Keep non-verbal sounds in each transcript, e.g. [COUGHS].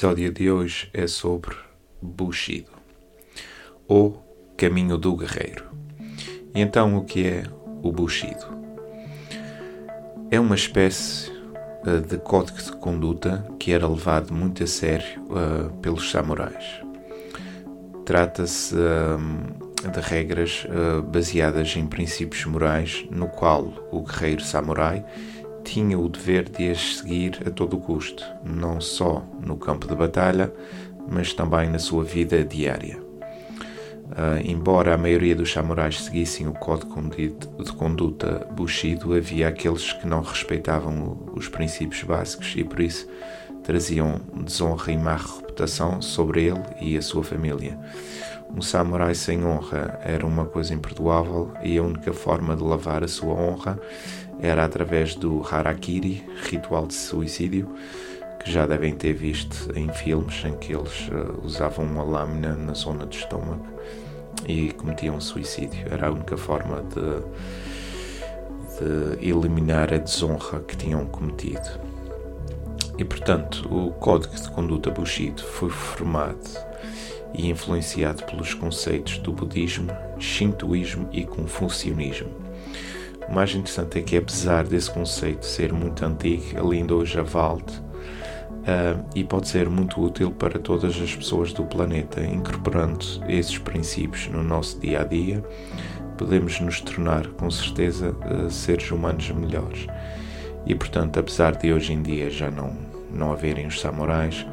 episódio de hoje é sobre Bushido, ou Caminho do Guerreiro. E então, o que é o Bushido? É uma espécie uh, de código de conduta que era levado muito a sério uh, pelos samurais. Trata-se uh, de regras baseadas em princípios morais, no qual o guerreiro samurai tinha o dever de as seguir a todo custo, não só no campo de batalha, mas também na sua vida diária. Uh, embora a maioria dos samurais seguissem o código de conduta Bushido, havia aqueles que não respeitavam os princípios básicos e por isso traziam desonra e má reputação sobre ele e a sua família. Um samurai sem honra era uma coisa imperdoável e a única forma de lavar a sua honra era através do harakiri, ritual de suicídio, que já devem ter visto em filmes em que eles uh, usavam uma lâmina na zona do estômago e cometiam suicídio. Era a única forma de, de eliminar a desonra que tinham cometido. E portanto, o Código de Conduta Bushido foi formado e influenciado pelos conceitos do budismo, shintoísmo e confucionismo mais interessante é que, apesar desse conceito ser muito antigo, ele ainda hoje a vale uh, e pode ser muito útil para todas as pessoas do planeta, incorporando esses princípios no nosso dia a dia. Podemos nos tornar, com certeza, uh, seres humanos melhores. E, portanto, apesar de hoje em dia já não, não haverem os samurais,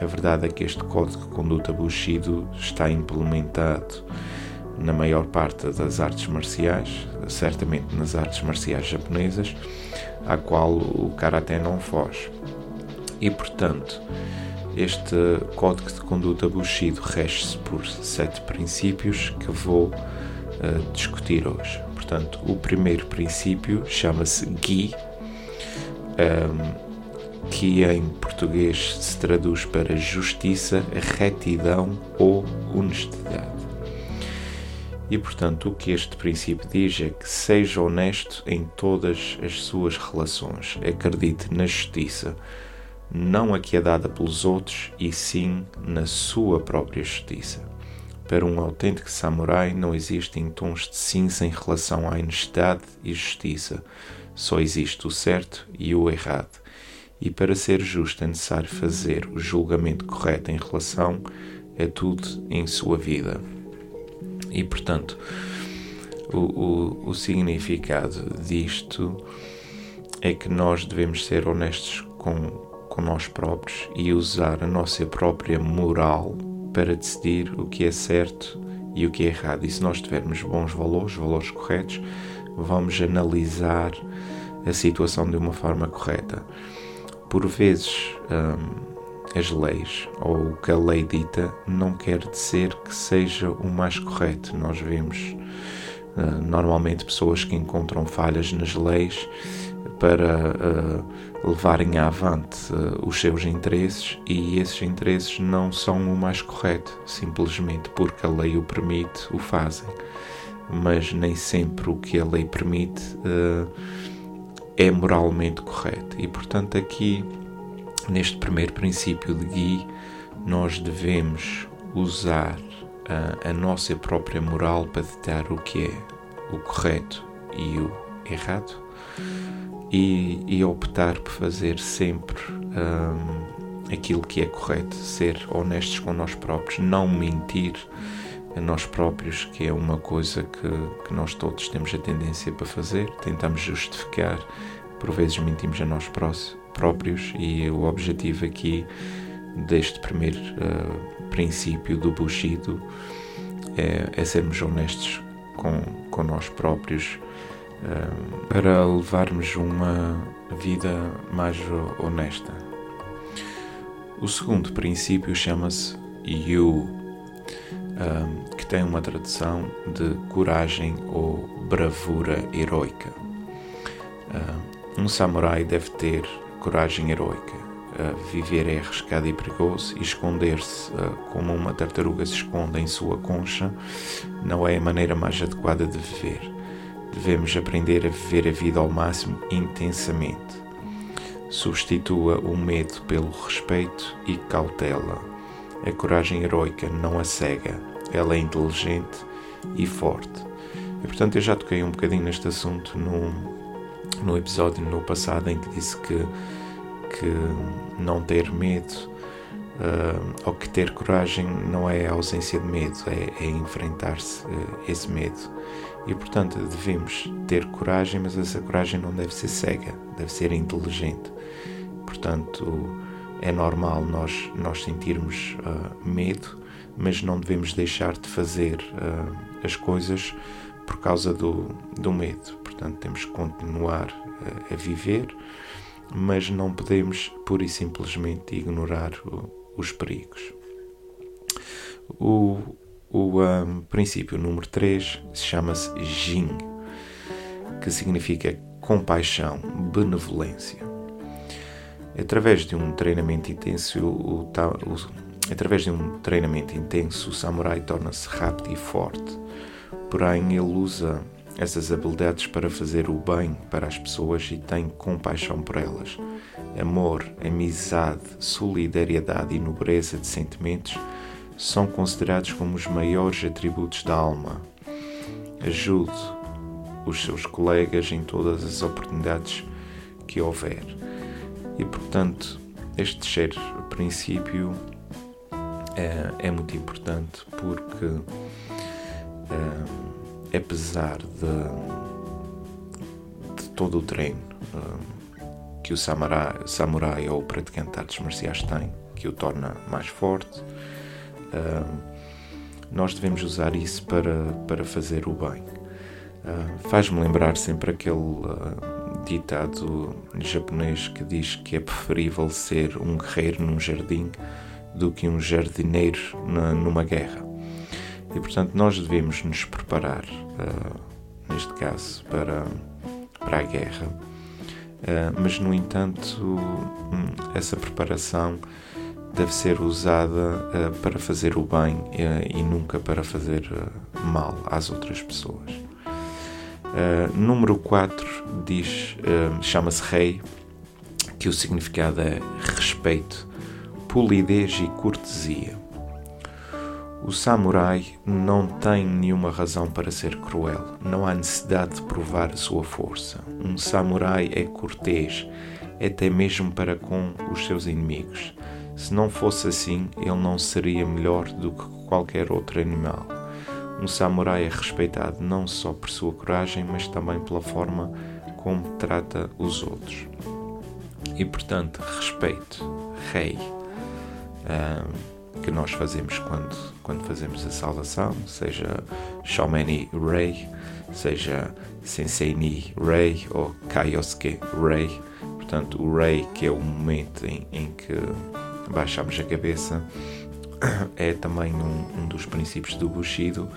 a verdade é que este código de conduta Bushido está implementado na maior parte das artes marciais, certamente nas artes marciais japonesas, à qual o Karaté não foge. E, portanto, este código de conduta Bushido rege-se por sete princípios que vou uh, discutir hoje. Portanto, o primeiro princípio chama-se Gi, um, ehm, que em português se traduz para justiça, retidão ou honestidade. E portanto, o que este princípio diz é que seja honesto em todas as suas relações, acredite na justiça, não a que é dada pelos outros, e sim na sua própria justiça. Para um autêntico samurai não existem tons de cinza em relação à honestidade e justiça, só existe o certo e o errado. E para ser justo é necessário fazer o julgamento correto em relação a tudo em sua vida. E, portanto, o, o, o significado disto é que nós devemos ser honestos com, com nós próprios e usar a nossa própria moral para decidir o que é certo e o que é errado. E se nós tivermos bons valores, valores corretos, vamos analisar a situação de uma forma correta. Por vezes, hum, as leis ou o que a lei dita não quer dizer que seja o mais correto. Nós vemos uh, normalmente pessoas que encontram falhas nas leis para uh, levarem avante uh, os seus interesses e esses interesses não são o mais correto, simplesmente porque a lei o permite, o fazem. Mas nem sempre o que a lei permite é moralmente correto. E portanto, aqui Neste primeiro princípio de Gui, nós devemos usar a, a nossa própria moral para ditar o que é o correto e o errado e, e optar por fazer sempre um, aquilo que é correto, ser honestos com nós próprios, não mentir, a nós próprios, que é uma coisa que, que nós todos temos a tendência para fazer. Tentamos justificar, por vezes mentimos a nós próprios, e o objetivo aqui deste primeiro uh, princípio do Bushido é, é, sermos honestos com, com nós próprios uh, para levarmos uma vida mais honesta. O segundo princípio chama-se Yu, um, que tem uma tradução de coragem ou bravura heroica. Um samurai deve ter coragem heroica. Viver é arriscado e perigoso e esconder-se uh, como uma tartaruga se esconde em sua concha não é a maneira mais adequada de viver. Devemos aprender a viver a vida ao máximo intensamente. Substitua o medo pelo respeito e cautela. A coragem heroica não a cega, ela é inteligente e forte. E portanto eu já toquei um bocadinho neste assunto no, no episódio no passado em que disse que, que não ter medo uh, ou que ter coragem não é a ausência de medo, é, é enfrentar-se uh, esse medo. E portanto devemos ter coragem, mas essa coragem não deve ser cega, deve ser inteligente. Portanto, é normal nós, nós sentirmos uh, medo, mas não devemos deixar de fazer uh, as coisas por causa do, do medo. Portanto, temos que continuar uh, a viver, mas não podemos pura e simplesmente ignorar o, os perigos. O, o um, princípio número 3 chama-se Jin, que significa compaixão, benevolência. Através de um treinamento intenso, o, o, através de um treinamento intenso, o samurai torna-se rápido e forte. Porém, ele usa essas habilidades para fazer o bem para as pessoas e tem compaixão por elas. Amor, amizade, solidariedade e nobreza de sentimentos são considerados como os maiores atributos da alma. Ajude os seus colegas em todas as oportunidades que houver. E portanto, este terceiro princípio é, é muito importante porque é, apesar de, de todo o treino é, que o samurai, samurai ou o praticante de artes marciais tem, que o torna mais forte, uh, nós devemos usar isso para, para fazer o bem. Uh, Faz-me lembrar sempre aquele ditado japonês que diz que é preferível ser um guerreiro num jardim do que um jardineiro na, numa guerra. E portanto, nós devemos nos preparar, neste caso, para, para a guerra. mas, no entanto, hum, essa preparação deve ser usada uh, para fazer o bem uh, e nunca para fazer uh, mal às outras pessoas. número 4 diz, chama-se rei, que o significado é respeito, polidez e cortesia. O samurai não tem nenhuma razão para ser cruel, não há necessidade de provar a sua força. Um samurai é cortês, até mesmo para com os seus inimigos se não fosse assim, ele não seria melhor do que qualquer outro animal. Um samurai é respeitado não só por sua coragem, mas também pela forma como trata os outros. E portanto, respeito, rei, um, que nós fazemos quando, quando fazemos a saudação, seja Shaumeni Rei, seja Sensei Ni Rei ou Kaiosuke Rei. Portanto, o Rei, que é o momento em, em que baixamos a cabeça, [COUGHS] é também um, um dos princípios do Bushido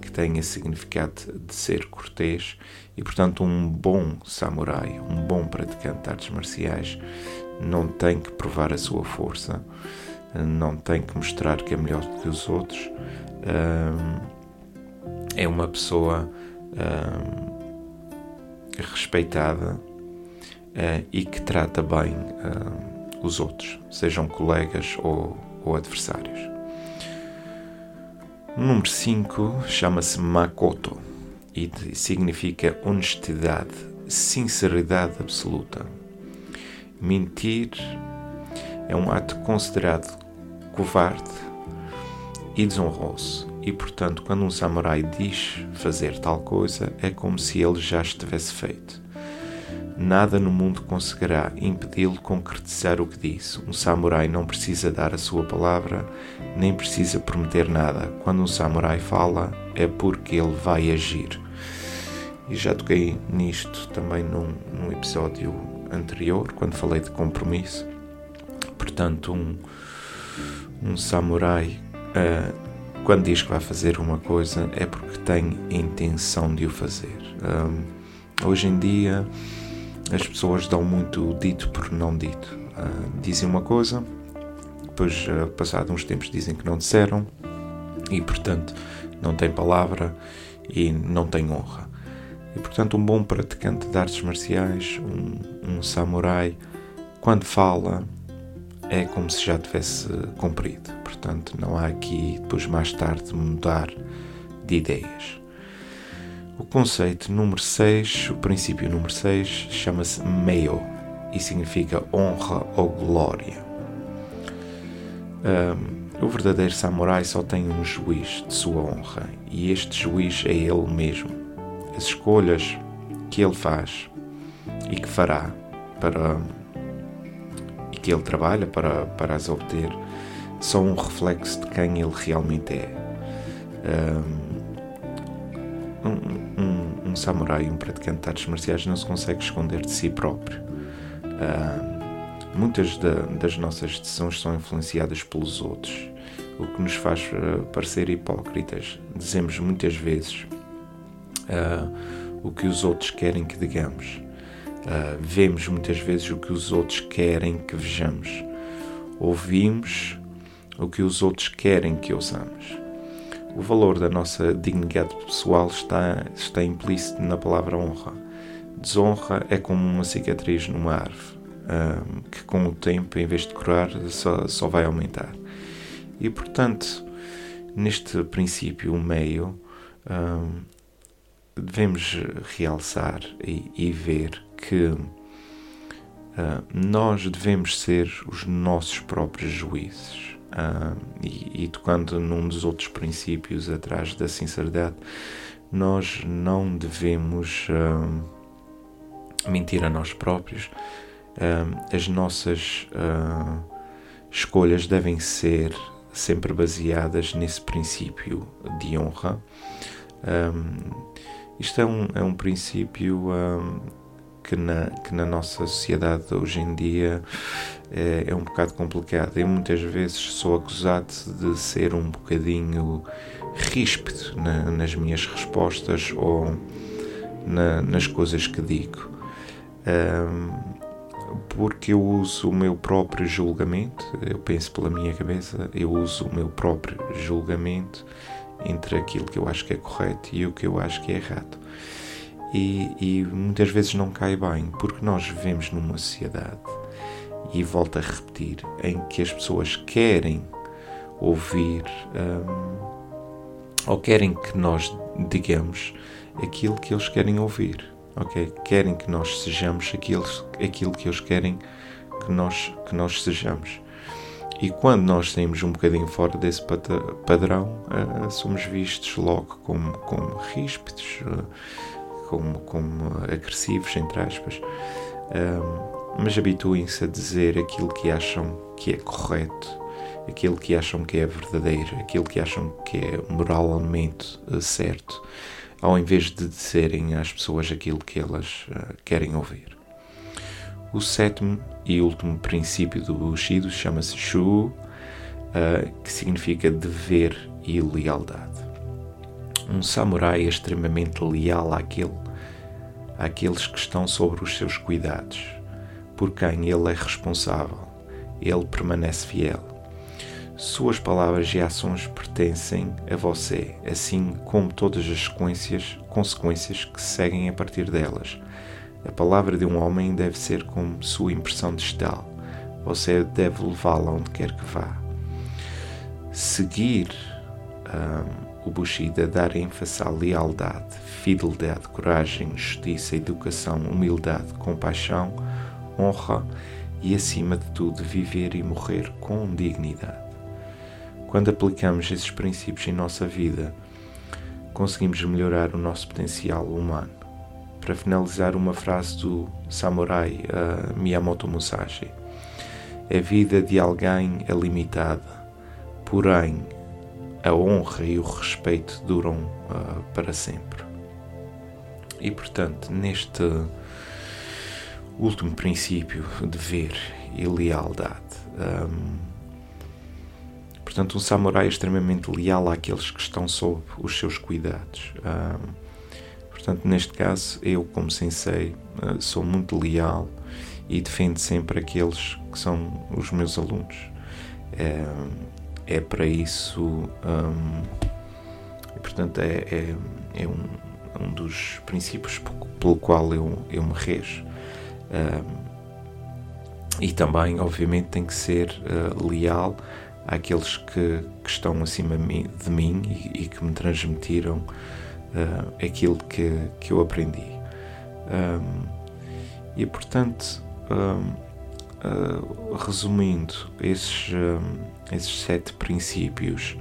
que tem esse significado de ser cortês e, portanto, um bom samurai, um bom praticante de artes marciais, não tem que provar a sua força, não tem que mostrar que é melhor do que os outros. é uma pessoa respeitada eh, e que trata bem os outros, sejam colegas ou, ou adversários. O número 5 chama-se Makoto e significa honestidade, sinceridade absoluta. Mentir é um ato considerado covarde e desonroso, e, portanto, quando um samurai diz fazer tal coisa, é como se ele já estivesse feito. Nada no mundo conseguirá impedi-lo concretizar o que disse. Um samurai não precisa dar a sua palavra, nem precisa prometer nada. Quando um samurai fala, é porque ele vai agir. E já toquei nisto também num, num episódio anterior, quando falei de compromisso. Portanto, um, um samurai, uh, quando diz que vai fazer uma coisa, é porque tem intenção de o fazer. Um, hoje em dia as pessoas dão muito dito por não dito. Uh, dizem uma coisa, depois, uh, passado uns tempos, dizem que não disseram e, portanto, não tem palavra e não tem honra. E, portanto, um bom praticante de artes marciais, um, um samurai, quando fala, é como se já tivesse cumprido. Portanto, não há aqui, depois, mais tarde, mudar de ideias. O conceito número 6, o princípio número 6, chama-se Meio e significa honra ou glória. Um, o verdadeiro samurai só tem um juiz de sua honra e este juiz é ele mesmo. As escolhas que ele faz e que fará para que ele trabalha para, para as obter são um reflexo de quem ele realmente é. Um, um samurai, um praticante de artes marciais, não se consegue esconder de si próprio. Uh, muitas da, das nossas decisões são influenciadas pelos outros, o que nos faz uh, parecer hipócritas. Dizemos muitas vezes uh, o que os outros querem que digamos. Vemos muitas vezes o que os outros querem que vejamos. Ouvimos o que os outros querem que ouçamos. O valor da nossa dignidade pessoal está, está implícito na palavra honra. Desonra é como uma cicatriz numa árvore, um, que com o tempo, em vez de curar, só, só vai aumentar. E portanto, neste princípio, meio, um, devemos realçar e, e ver que uh, nós devemos ser os nossos próprios juízes. Uh, e, e, tocando num dos outros princípios atrás da sinceridade, nós não devemos uh, mentir a nós próprios. As nossas escolhas devem ser sempre baseadas nesse princípio de honra. Isto é um, é um princípio que na, que na nossa sociedade hoje em dia é, é um bocado complicado. Eu muitas vezes sou acusado de ser um bocadinho ríspido na, nas minhas respostas ou na, nas coisas que digo. Um, porque eu uso o meu próprio julgamento, eu penso pela minha cabeça, eu uso o meu próprio julgamento entre aquilo que eu acho que é correto e o que eu acho que é errado e, e muitas vezes não cai bem, porque nós vivemos numa sociedade, e volto a repetir, em que as pessoas querem ouvir um, ou querem que nós digamos aquilo que eles querem ouvir, ok? Querem que nós sejamos aquilo, aquilo que eles querem que nós, que nós sejamos. E quando nós saímos um bocadinho fora desse padrão, uh, somos vistos logo como, como ríspidos, uh, como, como agressivos, entre aspas, mas habituem-se a dizer aquilo que acham que é correto, aquilo que acham que é verdadeiro, aquilo que acham que é moralmente certo, ao invés de dizerem às pessoas aquilo que elas uh, querem ouvir. O sétimo e último princípio do Bushido chama-se Shu, uh, que significa dever e lealdade um samurai é extremamente leal àquele, àqueles que estão sobre os seus cuidados, por quem ele é responsável. Ele permanece fiel. Suas palavras e ações pertencem a você, assim como todas as sequências, consequências que seguem a partir delas. A palavra de um homem deve ser como sua impressão digital. Você deve levá-la onde quer que vá. Seguir um, o Bushido a dar ênfase à lealdade, fidelidade, coragem, justiça, educação, humildade, compaixão, honra e, acima de tudo, viver e morrer com dignidade. quando aplicamos esses princípios em nossa vida, conseguimos melhorar o nosso potencial humano. Para finalizar, uma frase do samurai uh, Miyamoto Musashi: A vida de alguém é limitada, porém a honra e o respeito duram uh, para sempre. E portanto, neste último princípio, dever e lealdade. Um, portanto, um samurai é extremamente leal àqueles que estão sob os seus cuidados. Um, portanto, neste caso, eu, como sensei, uh, sou muito leal e defendo sempre aqueles que são os meus alunos. É, é para isso, um, e, portanto, é, é, é um, um dos princípios pelo qual eu, eu me rejo. Um, e também, obviamente, tem que ser uh, leal àqueles que, que, estão acima de mim e, e que me transmitiram uh, aquilo que, que eu aprendi. Um, e, portanto, um, uh, resumindo, esses, um, esses sete princípios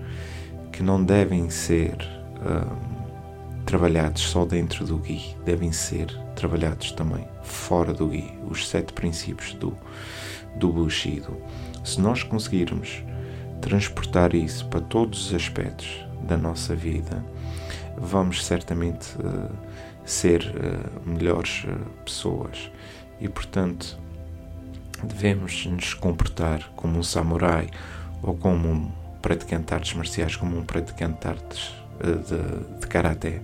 que não devem ser trabalhados só dentro do GUI, devem ser trabalhados também fora do GUI, os sete princípios do, do Bushido. Se nós conseguirmos transportar isso para todos os aspectos da nossa vida, vamos certamente uh, ser uh, melhores uh, pessoas e, portanto, devemos nos comportar como um samurai ou como um praticante de artes marciais, como um praticante de artes de, de karaté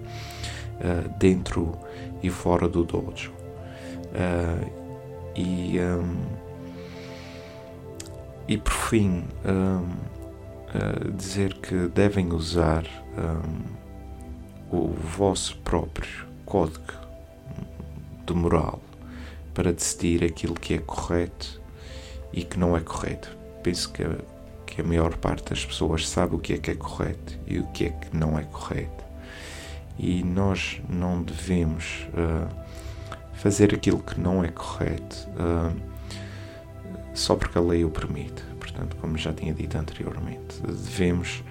dentro e fora do dojo. E, um, e por fim, um, dizer que devem usar um, o vosso próprio código de moral para decidir aquilo que é correto e que não é correto. Penso que que a maior parte das pessoas sabe o que é que é correto e o que é que não é correto. E nós não devemos uh, fazer aquilo que não é correto uh, só porque a lei o permite. Portanto, como já tinha dito anteriormente, devemos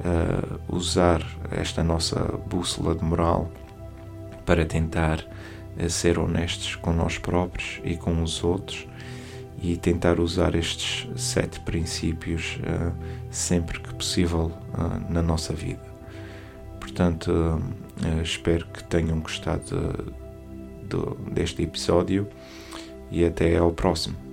uh, usar esta nossa bússola de moral para tentar ser honestos com nós próprios e com os outros e tentar usar estes sete princípios uh, sempre que possível uh, na nossa vida. Portanto, uh, espero que tenham gostado de, de, deste episódio e até ao próximo.